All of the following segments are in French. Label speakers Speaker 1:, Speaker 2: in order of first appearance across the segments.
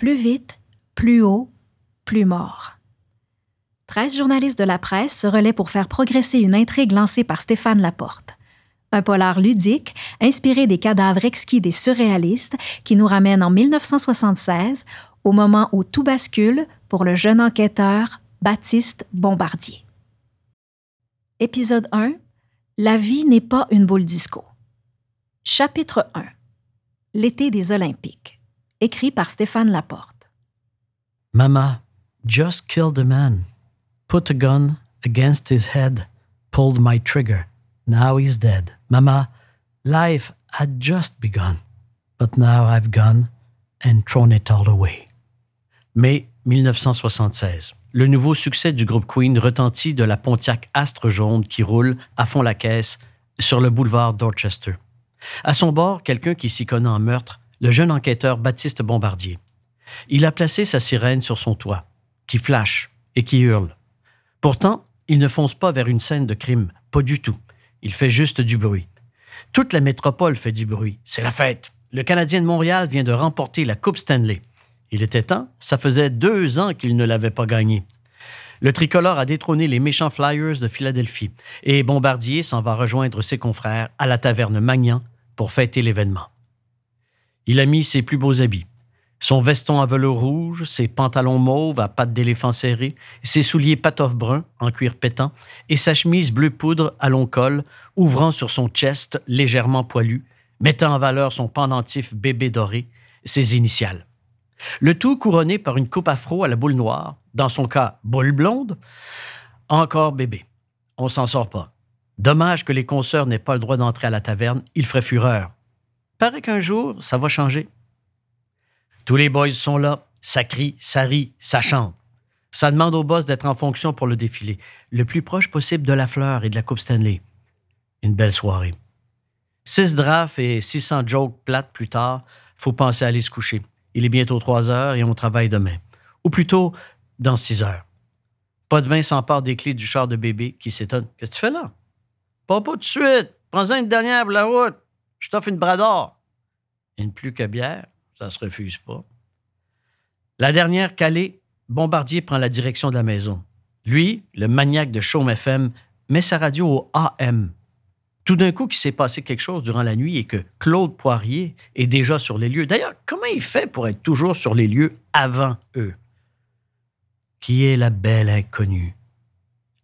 Speaker 1: Plus vite, plus haut, plus mort. Treize journalistes de la presse se relaient pour faire progresser une intrigue lancée par Stéphane Laporte. Un polar ludique, inspiré des cadavres exquis des surréalistes, qui nous ramène en 1976, au moment où tout bascule pour le jeune enquêteur Baptiste Bombardier. Épisode 1 La vie n'est pas une boule disco. Chapitre 1 L'été des Olympiques. Écrit par Stéphane Laporte.
Speaker 2: Mama just killed a man, put a gun against his head, pulled my trigger. Now he's dead. Mama, life had just begun, but now I've gone and thrown it all away. Mai 1976. Le nouveau succès du groupe Queen retentit de la Pontiac Astre jaune qui roule à fond la caisse sur le boulevard Dorchester. À son bord, quelqu'un qui s'y connaît en meurtre, le jeune enquêteur Baptiste Bombardier. Il a placé sa sirène sur son toit, qui flash et qui hurle. Pourtant, il ne fonce pas vers une scène de crime, pas du tout. Il fait juste du bruit. Toute la métropole fait du bruit. C'est la fête. Le Canadien de Montréal vient de remporter la Coupe Stanley. Il était temps, ça faisait deux ans qu'il ne l'avait pas gagné. Le tricolore a détrôné les méchants Flyers de Philadelphie et Bombardier s'en va rejoindre ses confrères à la taverne Magnan pour fêter l'événement. Il a mis ses plus beaux habits. Son veston à velours rouge, ses pantalons mauves à pattes d'éléphant serrées, ses souliers patoff brun en cuir pétant et sa chemise bleu poudre à long col, ouvrant sur son chest légèrement poilu, mettant en valeur son pendentif bébé doré, ses initiales. Le tout couronné par une coupe afro à la boule noire, dans son cas boule blonde, encore bébé. On s'en sort pas. Dommage que les consoeurs n'aient pas le droit d'entrer à la taverne, il ferait fureur. Paraît qu'un jour, ça va changer. Tous les boys sont là, ça crie, ça rit, ça chante. Ça demande au boss d'être en fonction pour le défilé, le plus proche possible de la fleur et de la Coupe Stanley. Une belle soirée. Six drafts et 600 jokes plates plus tard, faut penser à aller se coucher. Il est bientôt trois heures et on travaille demain. Ou plutôt, dans six heures. Pas de vin s'empare des clés du char de bébé qui s'étonne. Qu'est-ce que tu fais là? Pas pas tout de suite. Prends-en une dernière pour la route. Je t'offre une brador. Une plus que bière, ça se refuse pas. La dernière calée, Bombardier prend la direction de la maison. Lui, le maniaque de Chaume FM, met sa radio au AM tout d'un coup qu'il s'est passé quelque chose durant la nuit et que Claude Poirier est déjà sur les lieux. D'ailleurs, comment il fait pour être toujours sur les lieux avant eux? Qui est la belle inconnue?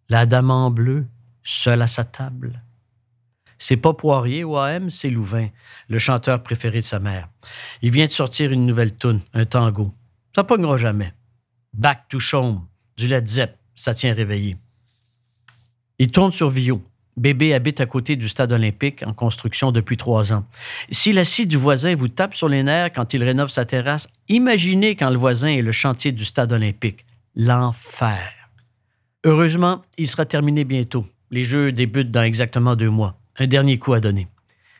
Speaker 2: La dame en bleu, seule à sa table. C'est pas Poirier ou AM, c'est Louvain, le chanteur préféré de sa mère. Il vient de sortir une nouvelle tune, un tango. Ça pognera jamais. Back to Chaume, du Led Zepp, ça tient réveillé. Il tourne sur Vio, Bébé habite à côté du stade olympique en construction depuis trois ans. Si la scie du voisin vous tape sur les nerfs quand il rénove sa terrasse, imaginez quand le voisin est le chantier du stade olympique. L'enfer. Heureusement, il sera terminé bientôt. Les jeux débutent dans exactement deux mois. Un dernier coup à donner.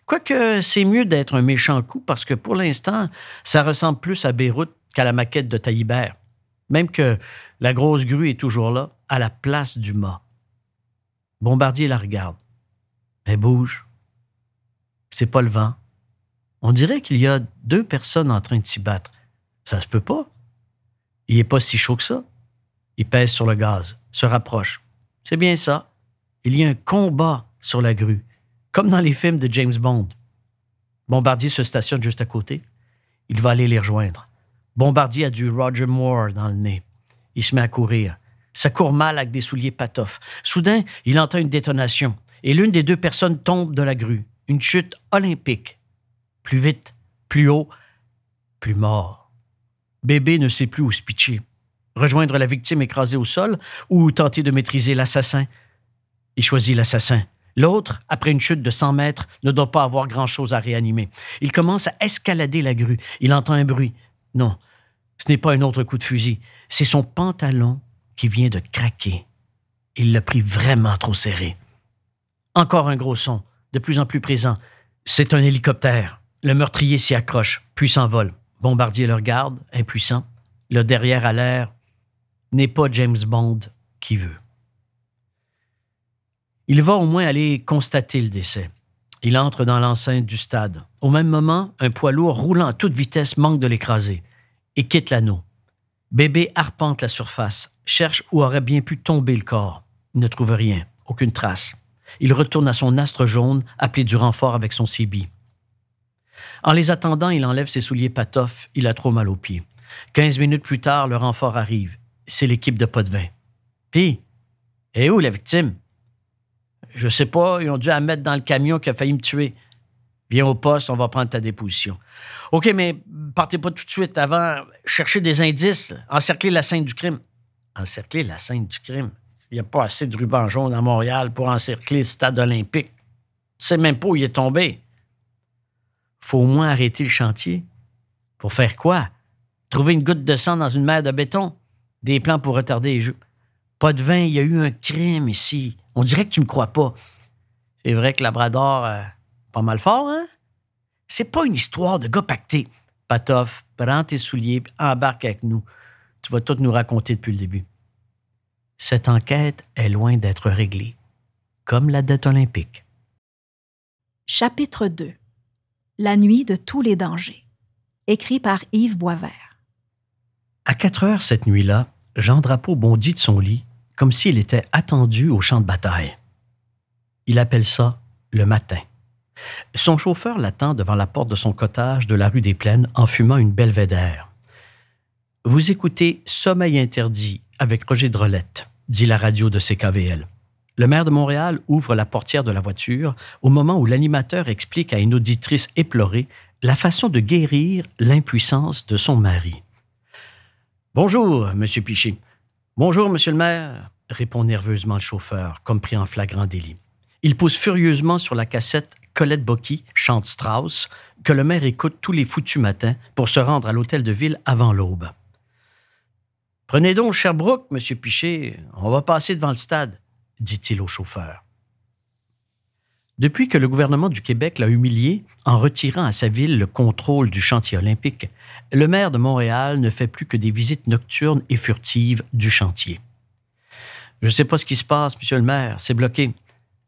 Speaker 2: Quoique c'est mieux d'être un méchant coup parce que pour l'instant, ça ressemble plus à Beyrouth qu'à la maquette de Taillibert. Même que la grosse grue est toujours là, à la place du mât. Bombardier la regarde. Elle bouge. C'est pas le vent. On dirait qu'il y a deux personnes en train de s'y battre. Ça se peut pas. Il est pas si chaud que ça. Il pèse sur le gaz, se rapproche. C'est bien ça. Il y a un combat sur la grue, comme dans les films de James Bond. Bombardier se stationne juste à côté. Il va aller les rejoindre. Bombardier a du Roger Moore dans le nez. Il se met à courir. Ça court mal avec des souliers patoffs. Soudain, il entend une détonation et l'une des deux personnes tombe de la grue. Une chute olympique. Plus vite, plus haut, plus mort. Bébé ne sait plus où se pitcher. Rejoindre la victime écrasée au sol ou tenter de maîtriser l'assassin. Il choisit l'assassin. L'autre, après une chute de 100 mètres, ne doit pas avoir grand-chose à réanimer. Il commence à escalader la grue. Il entend un bruit. Non, ce n'est pas un autre coup de fusil. C'est son pantalon qui vient de craquer. Il l'a pris vraiment trop serré. Encore un gros son, de plus en plus présent. C'est un hélicoptère. Le meurtrier s'y accroche, puis s'envole. Bombardier le regarde, impuissant. Le derrière à l'air n'est pas James Bond qui veut. Il va au moins aller constater le décès. Il entre dans l'enceinte du stade. Au même moment, un poids lourd roulant à toute vitesse manque de l'écraser. et quitte l'anneau. Bébé arpente la surface, cherche où aurait bien pu tomber le corps. Il ne trouve rien, aucune trace. Il retourne à son astre jaune, appelé du renfort avec son CB. En les attendant, il enlève ses souliers patoffs. Il a trop mal aux pieds. Quinze minutes plus tard, le renfort arrive. C'est l'équipe de Potvin. Puis, et où la victime? Je sais pas, ils ont dû la mettre dans le camion qui a failli me tuer. Viens au poste, on va prendre ta déposition. OK, mais partez pas tout de suite avant. Chercher des indices, encercler la scène du crime. Encercler la scène du crime? Il n'y a pas assez de ruban jaune à Montréal pour encercler le stade olympique. Tu sais même pas où il est tombé. Faut au moins arrêter le chantier. Pour faire quoi? Trouver une goutte de sang dans une mer de béton? Des plans pour retarder les jeux. Pas de vin, il y a eu un crime ici. On dirait que tu me crois pas. C'est vrai que Labrador, euh, pas mal fort, hein? C'est pas une histoire de gars pacté. Patoff, prends tes souliers, embarque avec nous. Tu vas tout nous raconter depuis le début. Cette enquête est loin d'être réglée, comme la dette olympique.
Speaker 1: Chapitre 2 La nuit de tous les dangers. Écrit par Yves Boisvert.
Speaker 2: À quatre heures cette nuit-là, Jean Drapeau bondit de son lit comme s'il était attendu au champ de bataille. Il appelle ça le matin. Son chauffeur l'attend devant la porte de son cottage de la rue des Plaines en fumant une belvédère. Vous écoutez Sommeil interdit avec Roger Drolette, dit la radio de CKVL. Le maire de Montréal ouvre la portière de la voiture au moment où l'animateur explique à une auditrice éplorée la façon de guérir l'impuissance de son mari. Bonjour, Monsieur Pichet. Bonjour, Monsieur le maire, répond nerveusement le chauffeur, comme pris en flagrant délit. Il pousse furieusement sur la cassette Colette Bocky chante Strauss, que le maire écoute tous les foutus matins pour se rendre à l'hôtel de ville avant l'aube. Prenez donc Sherbrooke, Monsieur Pichet, on va passer devant le stade, dit-il au chauffeur. Depuis que le gouvernement du Québec l'a humilié en retirant à sa ville le contrôle du chantier olympique, le maire de Montréal ne fait plus que des visites nocturnes et furtives du chantier. Je ne sais pas ce qui se passe, monsieur le maire, c'est bloqué.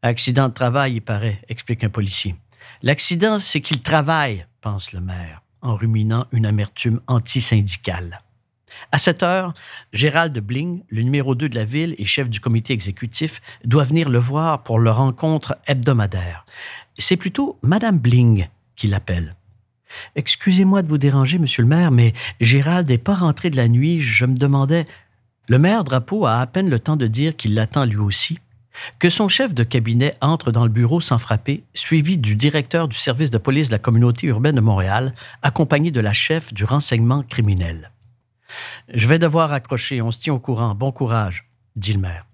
Speaker 2: Accident de travail, il paraît, explique un policier. L'accident, c'est qu'il travaille, pense le maire, en ruminant une amertume antisyndicale. À cette heure, Gérald Bling, le numéro 2 de la ville et chef du comité exécutif, doit venir le voir pour leur rencontre hebdomadaire. C'est plutôt Madame Bling qui l'appelle. Excusez-moi de vous déranger, monsieur le maire, mais Gérald n'est pas rentré de la nuit. Je me demandais. Le maire Drapeau a à peine le temps de dire qu'il l'attend lui aussi, que son chef de cabinet entre dans le bureau sans frapper, suivi du directeur du service de police de la communauté urbaine de Montréal, accompagné de la chef du renseignement criminel. Je vais devoir accrocher, on se tient au courant. Bon courage, dit le maire.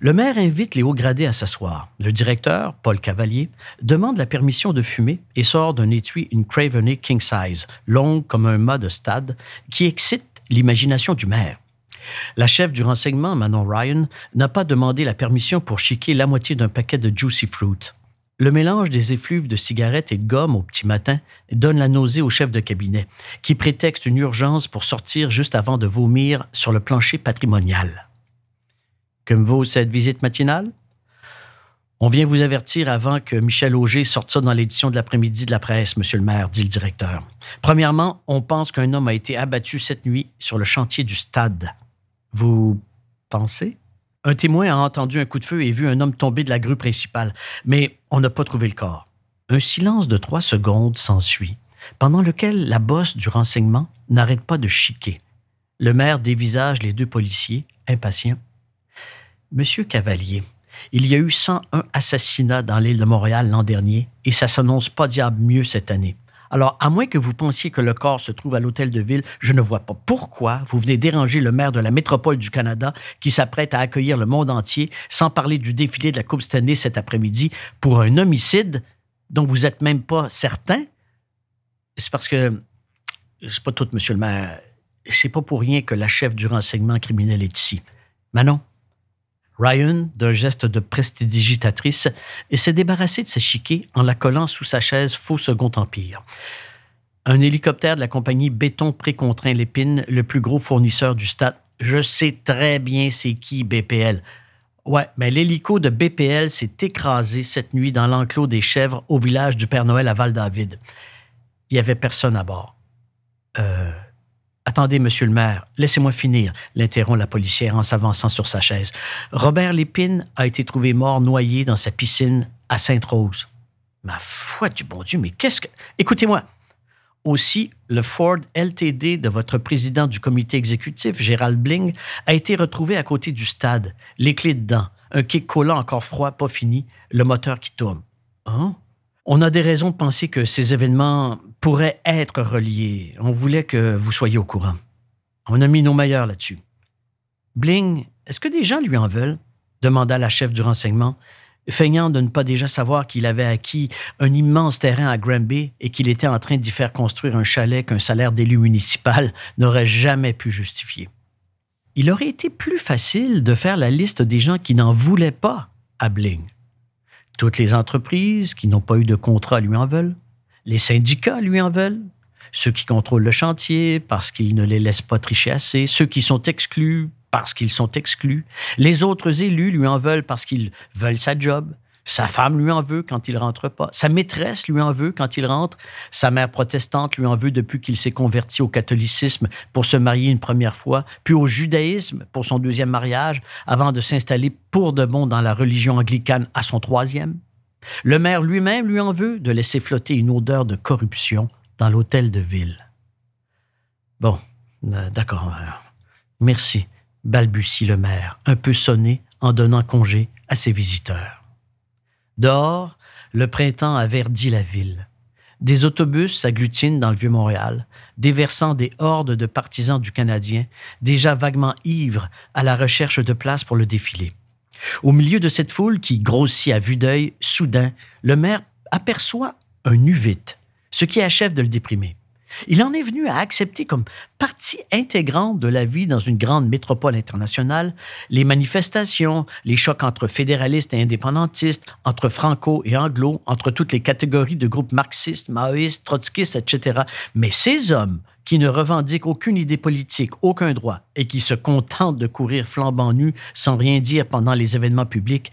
Speaker 2: Le maire invite les hauts gradés à s'asseoir. Le directeur, Paul Cavalier, demande la permission de fumer et sort d'un étui une Craveney King Size, longue comme un mât de stade, qui excite l'imagination du maire. La chef du renseignement, Manon Ryan, n'a pas demandé la permission pour chiquer la moitié d'un paquet de Juicy Fruit. Le mélange des effluves de cigarettes et de gomme au petit matin donne la nausée au chef de cabinet, qui prétexte une urgence pour sortir juste avant de vomir sur le plancher patrimonial. Que me vaut cette visite matinale? On vient vous avertir avant que Michel Auger sorte ça dans l'édition de l'après-midi de la presse, monsieur le maire, dit le directeur. Premièrement, on pense qu'un homme a été abattu cette nuit sur le chantier du stade. Vous pensez? Un témoin a entendu un coup de feu et vu un homme tomber de la grue principale, mais on n'a pas trouvé le corps. Un silence de trois secondes s'ensuit, pendant lequel la bosse du renseignement n'arrête pas de chiquer. Le maire dévisage les deux policiers, impatients. Monsieur Cavalier, il y a eu 101 assassinats dans l'île de Montréal l'an dernier et ça s'annonce pas diable mieux cette année. Alors, à moins que vous pensiez que le corps se trouve à l'hôtel de ville, je ne vois pas pourquoi vous venez déranger le maire de la métropole du Canada qui s'apprête à accueillir le monde entier, sans parler du défilé de la Coupe Stanley cet après-midi, pour un homicide dont vous n'êtes même pas certain. C'est parce que, c'est pas tout, monsieur le maire, c'est pas pour rien que la chef du renseignement criminel est ici. Manon, Ryan, d'un geste de prestidigitatrice, s'est débarrassé de sa chiquée en la collant sous sa chaise faux Second Empire. Un hélicoptère de la compagnie Béton Précontraint Lépine, le plus gros fournisseur du stade. Je sais très bien c'est qui BPL. Ouais, mais l'hélico de BPL s'est écrasé cette nuit dans l'enclos des chèvres au village du Père Noël à Val-David. Il n'y avait personne à bord. Euh, Attendez, monsieur le maire, laissez-moi finir, l'interrompt la policière en s'avançant sur sa chaise. Robert Lépine a été trouvé mort noyé dans sa piscine à Sainte-Rose. Ma foi du bon Dieu, mais qu'est-ce que. Écoutez-moi. Aussi, le Ford LTD de votre président du comité exécutif, Gérald Bling, a été retrouvé à côté du stade, les clés dedans, un kick collant encore froid, pas fini, le moteur qui tourne. Hein? On a des raisons de penser que ces événements pourraient être reliés. On voulait que vous soyez au courant. On a mis nos meilleurs là-dessus. Bling, est-ce que des gens lui en veulent? demanda la chef du renseignement, feignant de ne pas déjà savoir qu'il avait acquis un immense terrain à Granby et qu'il était en train d'y faire construire un chalet qu'un salaire d'élu municipal n'aurait jamais pu justifier. Il aurait été plus facile de faire la liste des gens qui n'en voulaient pas à Bling. Toutes les entreprises qui n'ont pas eu de contrat lui en veulent. Les syndicats lui en veulent. Ceux qui contrôlent le chantier parce qu'ils ne les laissent pas tricher assez. Ceux qui sont exclus parce qu'ils sont exclus. Les autres élus lui en veulent parce qu'ils veulent sa job. Sa femme lui en veut quand il rentre pas. Sa maîtresse lui en veut quand il rentre. Sa mère protestante lui en veut depuis qu'il s'est converti au catholicisme pour se marier une première fois, puis au judaïsme pour son deuxième mariage, avant de s'installer pour de bon dans la religion anglicane à son troisième. Le maire lui-même lui en veut de laisser flotter une odeur de corruption dans l'hôtel de ville. Bon, euh, d'accord. Euh, merci, balbutie le maire, un peu sonné en donnant congé à ses visiteurs. Dehors, le printemps a verdi la ville. Des autobus s'agglutinent dans le Vieux-Montréal, déversant des hordes de partisans du Canadien, déjà vaguement ivres à la recherche de place pour le défilé. Au milieu de cette foule qui grossit à vue d'œil, soudain, le maire aperçoit un uvite, ce qui achève de le déprimer. Il en est venu à accepter comme partie intégrante de la vie dans une grande métropole internationale les manifestations, les chocs entre fédéralistes et indépendantistes, entre franco et anglo, entre toutes les catégories de groupes marxistes, maoïstes, trotskistes, etc. Mais ces hommes qui ne revendiquent aucune idée politique, aucun droit, et qui se contentent de courir flambant nus sans rien dire pendant les événements publics,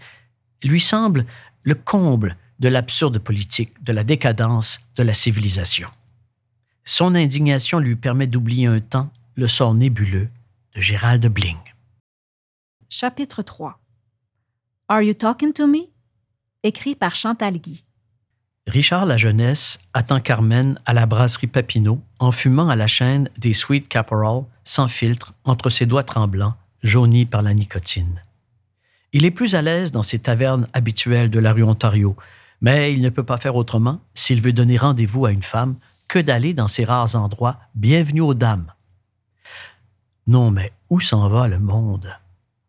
Speaker 2: lui semblent le comble de l'absurde politique, de la décadence, de la civilisation. Son indignation lui permet d'oublier un temps le sort nébuleux de Gérald Bling.
Speaker 1: Chapitre 3 Are You Talking to Me? écrit par Chantal Guy.
Speaker 2: Richard La Jeunesse attend Carmen à la brasserie Papineau en fumant à la chaîne des Sweet Caporal sans filtre entre ses doigts tremblants, jaunis par la nicotine. Il est plus à l'aise dans ses tavernes habituelles de la rue Ontario, mais il ne peut pas faire autrement s'il veut donner rendez-vous à une femme que d'aller dans ces rares endroits. Bienvenue aux dames. Non, mais où s'en va le monde?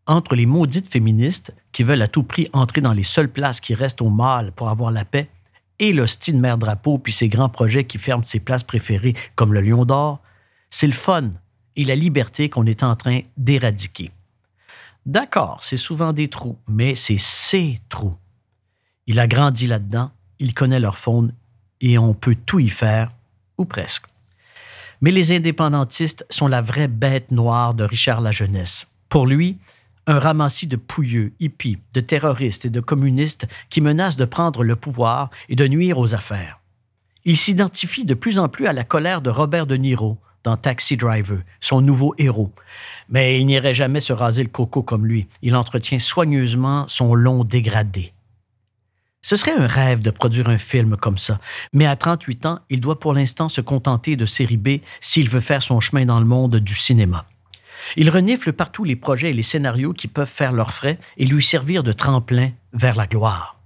Speaker 2: Entre les maudites féministes qui veulent à tout prix entrer dans les seules places qui restent au mâle pour avoir la paix, et l'hostie de mère drapeau puis ses grands projets qui ferment ses places préférées comme le Lion d'Or, c'est le fun et la liberté qu'on est en train d'éradiquer. D'accord, c'est souvent des trous, mais c'est ces trous. Il a grandi là-dedans, il connaît leur faune et on peut tout y faire ou presque. Mais les indépendantistes sont la vraie bête noire de Richard la Jeunesse. Pour lui, un ramassis de pouilleux, hippies, de terroristes et de communistes qui menacent de prendre le pouvoir et de nuire aux affaires. Il s'identifie de plus en plus à la colère de Robert De Niro dans Taxi Driver, son nouveau héros. Mais il n'irait jamais se raser le coco comme lui. Il entretient soigneusement son long dégradé. Ce serait un rêve de produire un film comme ça, mais à 38 ans, il doit pour l'instant se contenter de série B s'il veut faire son chemin dans le monde du cinéma. Il renifle partout les projets et les scénarios qui peuvent faire leurs frais et lui servir de tremplin vers la gloire.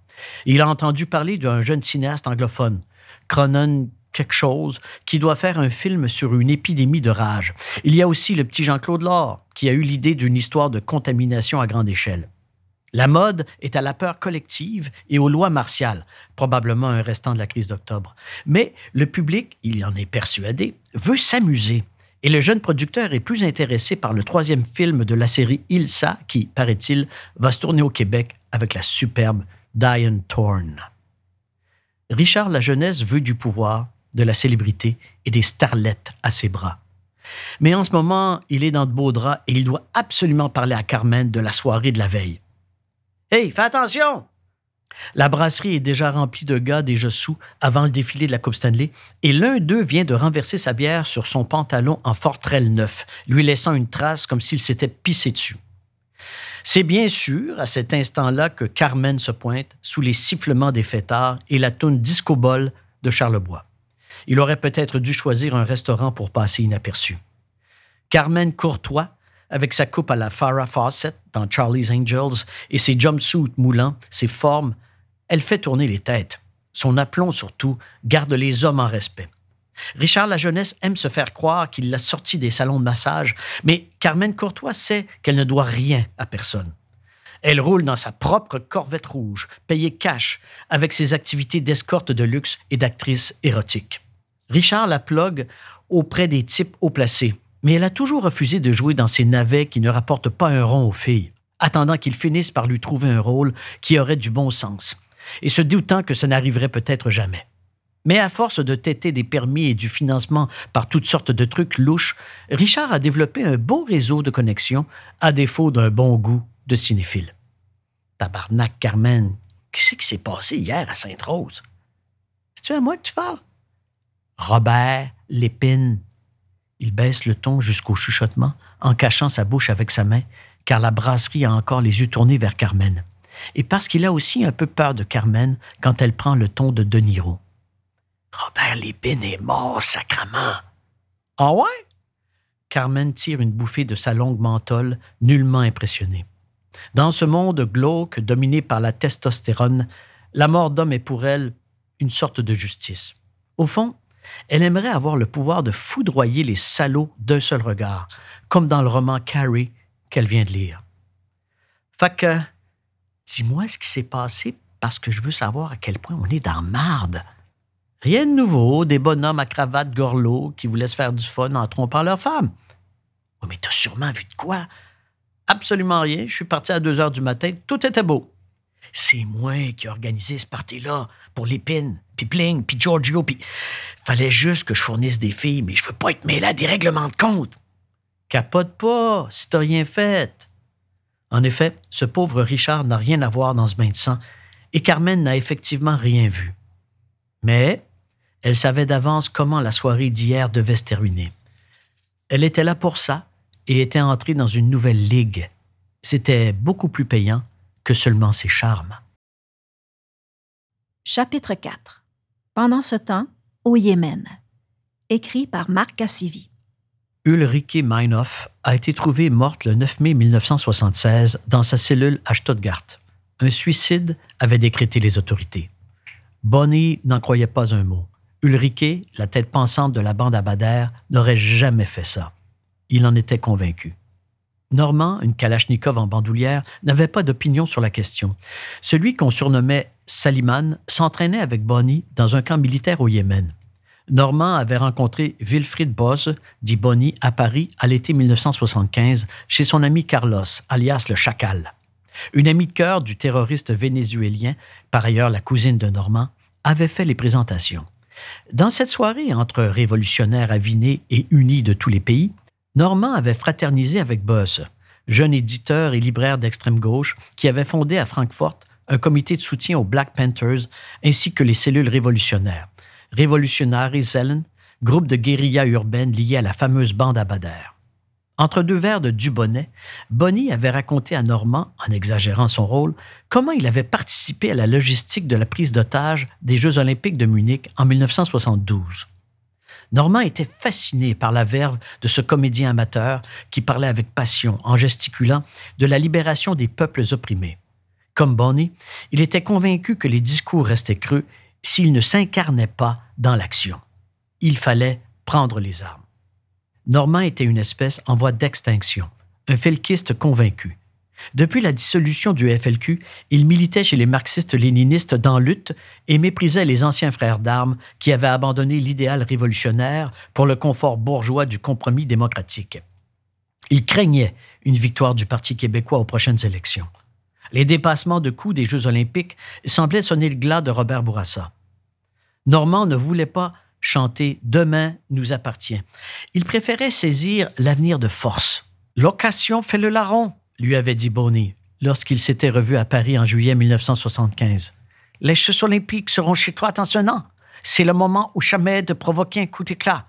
Speaker 2: Il a entendu parler d'un jeune cinéaste anglophone, Cronon quelque chose, qui doit faire un film sur une épidémie de rage. Il y a aussi le petit Jean-Claude Laure, qui a eu l'idée d'une histoire de contamination à grande échelle. La mode est à la peur collective et aux lois martiales, probablement un restant de la crise d'octobre. Mais le public, il en est persuadé, veut s'amuser. Et le jeune producteur est plus intéressé par le troisième film de la série Ilsa, qui, paraît-il, va se tourner au Québec avec la superbe Diane Thorne. Richard La Jeunesse veut du pouvoir, de la célébrité et des starlettes à ses bras. Mais en ce moment, il est dans de beaux draps et il doit absolument parler à Carmen de la soirée de la veille. Hey, fais attention! La brasserie est déjà remplie de gars déjà sous avant le défilé de la Coupe Stanley, et l'un d'eux vient de renverser sa bière sur son pantalon en fortrelle neuf, lui laissant une trace comme s'il s'était pissé dessus. C'est bien sûr à cet instant-là que Carmen se pointe sous les sifflements des fêtards et la toune Disco Ball de Charlebois. Il aurait peut-être dû choisir un restaurant pour passer inaperçu. Carmen Courtois, avec sa coupe à la Farrah Fawcett dans Charlie's Angels et ses jumpsuits moulants, ses formes, elle fait tourner les têtes. Son aplomb surtout garde les hommes en respect. Richard La Jeunesse aime se faire croire qu'il l'a sorti des salons de massage, mais Carmen Courtois sait qu'elle ne doit rien à personne. Elle roule dans sa propre corvette rouge, payée cash, avec ses activités d'escorte de luxe et d'actrice érotique. Richard la plogue auprès des types haut placés, mais elle a toujours refusé de jouer dans ces navets qui ne rapportent pas un rond aux filles, attendant qu'ils finissent par lui trouver un rôle qui aurait du bon sens, et se doutant que ça n'arriverait peut-être jamais. Mais à force de têter des permis et du financement par toutes sortes de trucs louches, Richard a développé un beau réseau de connexions, à défaut d'un bon goût de cinéphile. Tabarnak, Carmen, qu'est-ce qui s'est passé hier à Sainte-Rose? C'est-tu à moi que tu parles? Robert Lépine. Il baisse le ton jusqu'au chuchotement, en cachant sa bouche avec sa main, car la brasserie a encore les yeux tournés vers Carmen. Et parce qu'il a aussi un peu peur de Carmen quand elle prend le ton de De Niro. Robert Lépine est mort, sacrement. Ah ouais? Carmen tire une bouffée de sa longue menthol, nullement impressionnée. Dans ce monde glauque dominé par la testostérone, la mort d'homme est pour elle une sorte de justice. Au fond, elle aimerait avoir le pouvoir de foudroyer les salauds d'un seul regard, comme dans le roman Carrie qu'elle vient de lire. Fait que, dis-moi ce qui s'est passé parce que je veux savoir à quel point on est dans marde. Rien de nouveau, des bonhommes à cravate gorlot qui voulaient se faire du fun en trompant leur femme. Oh, mais t'as sûrement vu de quoi? Absolument rien. Je suis parti à 2 heures du matin. Tout était beau. C'est moi qui ai organisé ce party-là pour l'épine, puis puis Giorgio, puis... Fallait juste que je fournisse des filles, mais je veux pas être mêlé à des règlements de compte. Capote pas, si t'as rien fait. En effet, ce pauvre Richard n'a rien à voir dans ce bain de sang, et Carmen n'a effectivement rien vu. Mais elle savait d'avance comment la soirée d'hier devait se terminer. Elle était là pour ça et était entrée dans une nouvelle ligue. C'était beaucoup plus payant que seulement ses charmes.
Speaker 1: Chapitre 4 Pendant ce temps, au Yémen. Écrit par Marc Cassivi.
Speaker 2: Ulrike Meinhof a été trouvée morte le 9 mai 1976 dans sa cellule à Stuttgart. Un suicide avait décrété les autorités. Bonnie n'en croyait pas un mot. Ulrike, la tête pensante de la bande à Bader, n'aurait jamais fait ça. Il en était convaincu. Normand, une Kalachnikov en bandoulière, n'avait pas d'opinion sur la question. Celui qu'on surnommait Saliman s'entraînait avec Bonnie dans un camp militaire au Yémen. Normand avait rencontré Wilfried Boss, dit Bonnie, à Paris à l'été 1975 chez son ami Carlos, alias le Chacal. Une amie de cœur du terroriste vénézuélien, par ailleurs la cousine de Normand, avait fait les présentations. Dans cette soirée entre révolutionnaires avinés et unis de tous les pays, Normand avait fraternisé avec Boss, jeune éditeur et libraire d'extrême gauche qui avait fondé à Francfort un comité de soutien aux Black Panthers ainsi que les cellules révolutionnaires, Révolutionnaires Zellen, groupe de guérilla urbaine lié à la fameuse bande à Bader. Entre deux verres de Dubonnet, Bonnie avait raconté à Normand, en exagérant son rôle, comment il avait participé à la logistique de la prise d'otage des Jeux olympiques de Munich en 1972. Normand était fasciné par la verve de ce comédien amateur qui parlait avec passion, en gesticulant, de la libération des peuples opprimés. Comme Bonnie, il était convaincu que les discours restaient creux s'ils ne s'incarnaient pas dans l'action. Il fallait prendre les armes. Normand était une espèce en voie d'extinction, un felkiste convaincu. Depuis la dissolution du FLQ, il militait chez les marxistes-léninistes dans lutte et méprisait les anciens frères d'armes qui avaient abandonné l'idéal révolutionnaire pour le confort bourgeois du compromis démocratique. Il craignait une victoire du Parti québécois aux prochaines élections. Les dépassements de coups des Jeux olympiques semblaient sonner le glas de Robert Bourassa. Normand ne voulait pas chanter Demain nous appartient. Il préférait saisir l'avenir de force. L'occasion fait le larron, lui avait dit Bonnie lorsqu'il s'était revu à Paris en juillet 1975. Les Jeux olympiques seront chez toi dans un an. C'est le moment ou jamais de provoquer un coup d'éclat.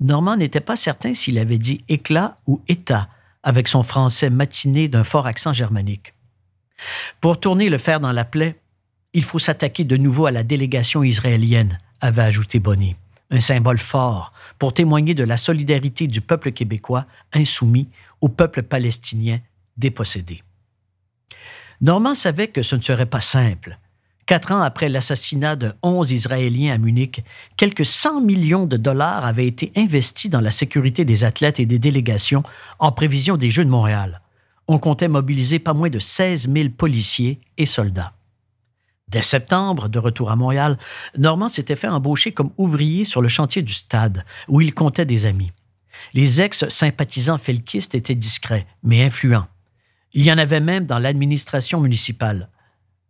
Speaker 2: Normand n'était pas certain s'il avait dit éclat ou état, avec son français matiné d'un fort accent germanique. Pour tourner le fer dans la plaie, il faut s'attaquer de nouveau à la délégation israélienne, avait ajouté Bonny, un symbole fort pour témoigner de la solidarité du peuple québécois insoumis au peuple palestinien dépossédé. Normand savait que ce ne serait pas simple. Quatre ans après l'assassinat de onze Israéliens à Munich, quelques 100 millions de dollars avaient été investis dans la sécurité des athlètes et des délégations en prévision des Jeux de Montréal. On comptait mobiliser pas moins de 16 000 policiers et soldats. Dès septembre, de retour à Montréal, Normand s'était fait embaucher comme ouvrier sur le chantier du stade, où il comptait des amis. Les ex-sympathisants felkistes étaient discrets, mais influents. Il y en avait même dans l'administration municipale.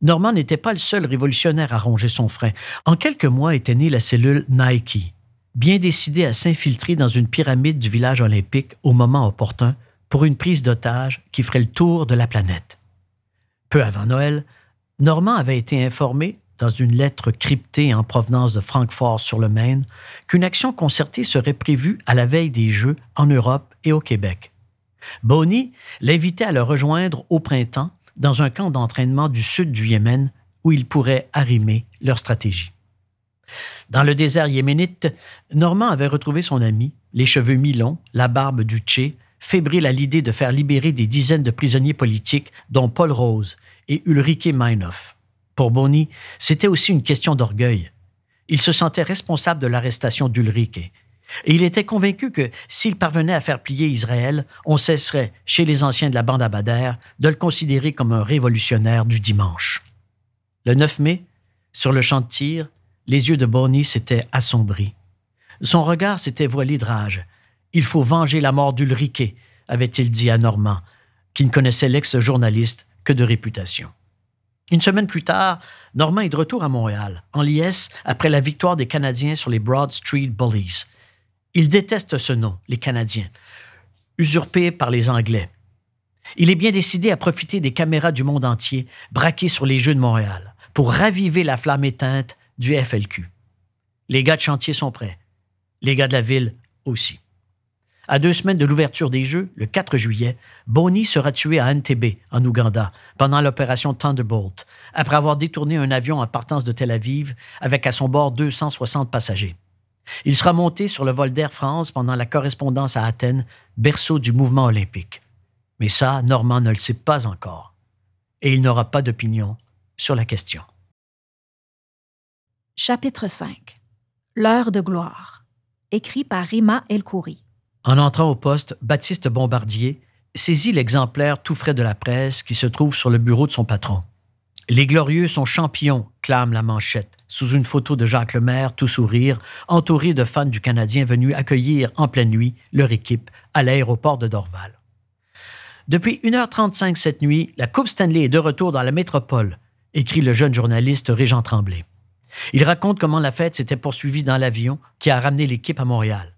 Speaker 2: Normand n'était pas le seul révolutionnaire à ronger son frein. En quelques mois était née la cellule Nike, bien décidée à s'infiltrer dans une pyramide du village olympique au moment opportun pour une prise d'otage qui ferait le tour de la planète. Peu avant Noël, Normand avait été informé, dans une lettre cryptée en provenance de Francfort sur le Maine, qu'une action concertée serait prévue à la veille des Jeux en Europe et au Québec. Boney l'invitait à le rejoindre au printemps dans un camp d'entraînement du sud du Yémen où ils pourraient arrimer leur stratégie. Dans le désert yéménite, Normand avait retrouvé son ami, les cheveux mi-longs, la barbe du Tché, fébrile à l'idée de faire libérer des dizaines de prisonniers politiques, dont Paul Rose, et Ulrike Meinhof. Pour Bonny, c'était aussi une question d'orgueil. Il se sentait responsable de l'arrestation d'Ulrike. Et il était convaincu que s'il parvenait à faire plier Israël, on cesserait, chez les anciens de la bande Abader, de le considérer comme un révolutionnaire du dimanche. Le 9 mai, sur le champ de tir, les yeux de Bonny s'étaient assombris. Son regard s'était voilé de rage. Il faut venger la mort d'Ulrike, avait-il dit à Normand, qui ne connaissait l'ex-journaliste que de réputation. Une semaine plus tard, Normand est de retour à Montréal, en liesse après la victoire des Canadiens sur les Broad Street Bullies. Il déteste ce nom, les Canadiens, usurpé par les Anglais. Il est bien décidé à profiter des caméras du monde entier braquées sur les Jeux de Montréal pour raviver la flamme éteinte du FLQ. Les gars de chantier sont prêts. Les gars de la ville aussi. À deux semaines de l'ouverture des Jeux, le 4 juillet, Boney sera tué à Entebbe, en Ouganda, pendant l'opération Thunderbolt, après avoir détourné un avion en partance de Tel Aviv avec à son bord 260 passagers. Il sera monté sur le vol d'Air France pendant la correspondance à Athènes, berceau du mouvement olympique. Mais ça, Normand ne le sait pas encore. Et il n'aura pas d'opinion sur la question.
Speaker 1: Chapitre 5 L'heure de gloire. Écrit par Rima El-Khoury.
Speaker 2: En entrant au poste, Baptiste Bombardier saisit l'exemplaire tout frais de la presse qui se trouve sur le bureau de son patron. Les glorieux sont champions, clame la manchette, sous une photo de Jacques Lemaire, tout sourire, entouré de fans du Canadien venus accueillir en pleine nuit leur équipe à l'aéroport de Dorval. Depuis 1h35 cette nuit, la Coupe Stanley est de retour dans la métropole, écrit le jeune journaliste Régent Tremblay. Il raconte comment la fête s'était poursuivie dans l'avion qui a ramené l'équipe à Montréal.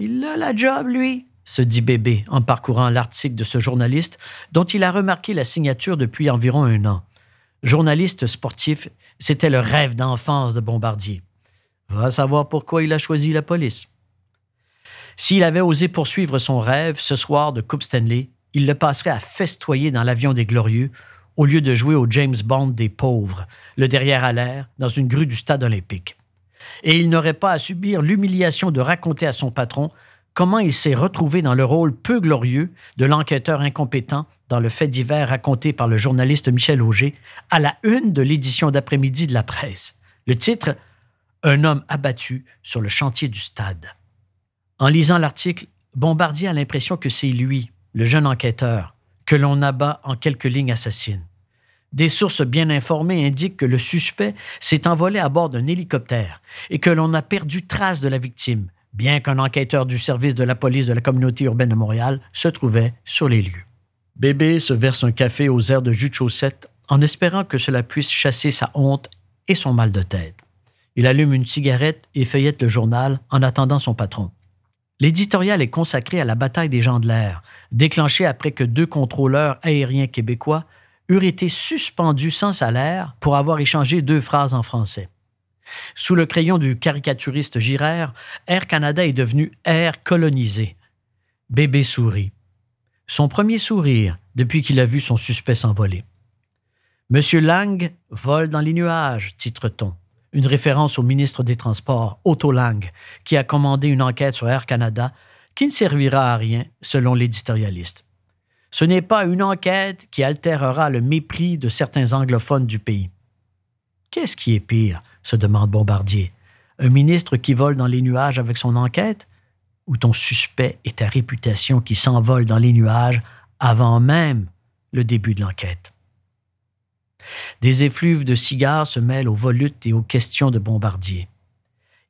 Speaker 2: Il a la job, lui, se dit Bébé en parcourant l'article de ce journaliste dont il a remarqué la signature depuis environ un an. Journaliste sportif, c'était le rêve d'enfance de Bombardier. Va savoir pourquoi il a choisi la police. S'il avait osé poursuivre son rêve ce soir de Coupe Stanley, il le passerait à festoyer dans l'avion des Glorieux au lieu de jouer au James Bond des pauvres, le derrière à l'air, dans une grue du stade olympique et il n'aurait pas à subir l'humiliation de raconter à son patron comment il s'est retrouvé dans le rôle peu glorieux de l'enquêteur incompétent dans le fait divers raconté par le journaliste Michel Auger à la une de l'édition d'après-midi de la presse. Le titre Un homme abattu sur le chantier du stade. En lisant l'article, Bombardier a l'impression que c'est lui, le jeune enquêteur, que l'on abat en quelques lignes assassines. Des sources bien informées indiquent que le suspect s'est envolé à bord d'un hélicoptère et que l'on a perdu trace de la victime, bien qu'un enquêteur du service de la police de la communauté urbaine de Montréal se trouvait sur les lieux. Bébé se verse un café aux airs de jus de chaussette en espérant que cela puisse chasser sa honte et son mal de tête. Il allume une cigarette et feuillette le journal en attendant son patron. L'éditorial est consacré à la bataille des gens de l'air, déclenchée après que deux contrôleurs aériens québécois eurent été suspendus sans salaire pour avoir échangé deux phrases en français. Sous le crayon du caricaturiste Girard, Air Canada est devenu Air colonisé. Bébé sourit. Son premier sourire depuis qu'il a vu son suspect s'envoler. Monsieur Lang vole dans les nuages, titre-t-on. Une référence au ministre des Transports, Otto Lang, qui a commandé une enquête sur Air Canada qui ne servira à rien, selon l'éditorialiste. Ce n'est pas une enquête qui altérera le mépris de certains anglophones du pays. Qu'est-ce qui est pire se demande Bombardier. Un ministre qui vole dans les nuages avec son enquête ou ton suspect et ta réputation qui s'envolent dans les nuages avant même le début de l'enquête? Des effluves de cigares se mêlent aux volutes et aux questions de Bombardier.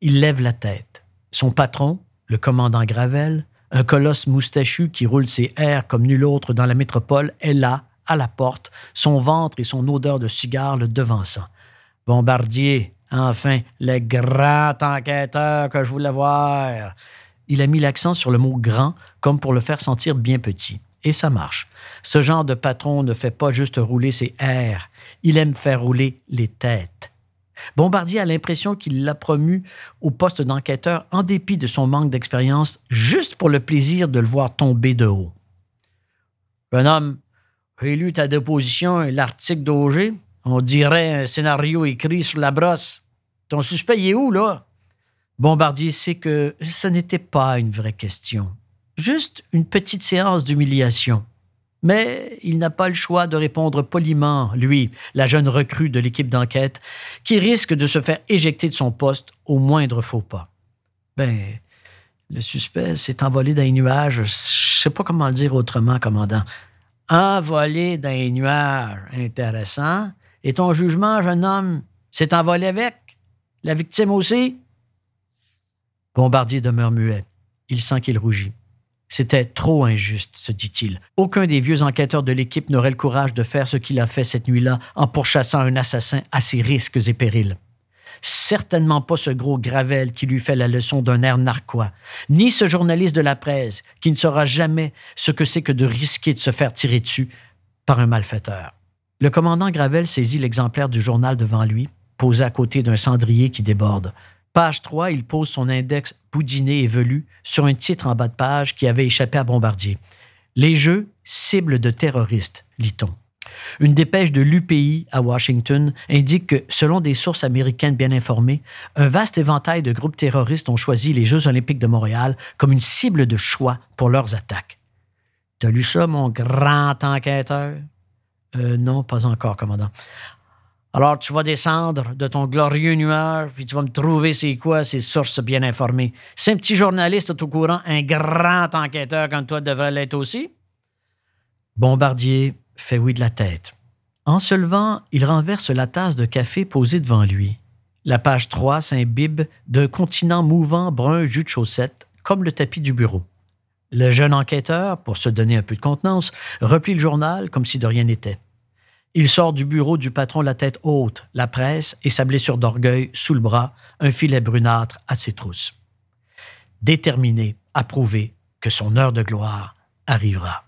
Speaker 2: Il lève la tête. Son patron, le commandant Gravel, un colosse moustachu qui roule ses airs comme nul autre dans la métropole, est là, à la porte, son ventre et son odeur de cigare le devançant. Bombardier, Enfin, le grand enquêteur que je voulais voir. Il a mis l'accent sur le mot grand comme pour le faire sentir bien petit. Et ça marche. Ce genre de patron ne fait pas juste rouler ses airs, il aime faire rouler les têtes. Bombardier a l'impression qu'il l'a promu au poste d'enquêteur en dépit de son manque d'expérience, juste pour le plaisir de le voir tomber de haut. homme, j'ai lu ta déposition et l'article d'Auger. On dirait un scénario écrit sur la brosse. Ton suspect est où, là? Bombardier sait que ce n'était pas une vraie question. Juste une petite séance d'humiliation. Mais il n'a pas le choix de répondre poliment, lui, la jeune recrue de l'équipe d'enquête, qui risque de se faire éjecter de son poste au moindre faux pas. Ben, le suspect s'est envolé dans les nuages. Je sais pas comment le dire autrement, commandant. Envolé dans les nuages. Intéressant. Et ton jugement, jeune homme, s'est envolé avec? La victime aussi? Bombardier demeure muet. Il sent qu'il rougit. C'était trop injuste, se dit-il. Aucun des vieux enquêteurs de l'équipe n'aurait le courage de faire ce qu'il a fait cette nuit-là en pourchassant un assassin à ses risques et périls. Certainement pas ce gros Gravel qui lui fait la leçon d'un air narquois, ni ce journaliste de la presse qui ne saura jamais ce que c'est que de risquer de se faire tirer dessus par un malfaiteur. Le commandant Gravel saisit l'exemplaire du journal devant lui, posé à côté d'un cendrier qui déborde. Page 3, il pose son index boudiné et velu sur un titre en bas de page qui avait échappé à Bombardier. Les jeux, cibles de terroristes, lit-on. Une dépêche de l'UPI à Washington indique que, selon des sources américaines bien informées, un vaste éventail de groupes terroristes ont choisi les Jeux olympiques de Montréal comme une cible de choix pour leurs attaques. T'as lu ça, mon grand enquêteur? Euh, non, pas encore, commandant. Alors, tu vas descendre de ton glorieux nuage, puis tu vas me trouver c'est quoi ces sources bien informées. C'est un petit journaliste au courant, un grand enquêteur comme toi devrait l'être aussi? Bombardier fait oui de la tête. En se levant, il renverse la tasse de café posée devant lui. La page 3 s'imbibe d'un continent mouvant brun jus de chaussette, comme le tapis du bureau. Le jeune enquêteur, pour se donner un peu de contenance, replie le journal comme si de rien n'était. Il sort du bureau du patron la tête haute, la presse et sa blessure d'orgueil sous le bras, un filet brunâtre à ses trousses. Déterminé à prouver que son heure de gloire arrivera.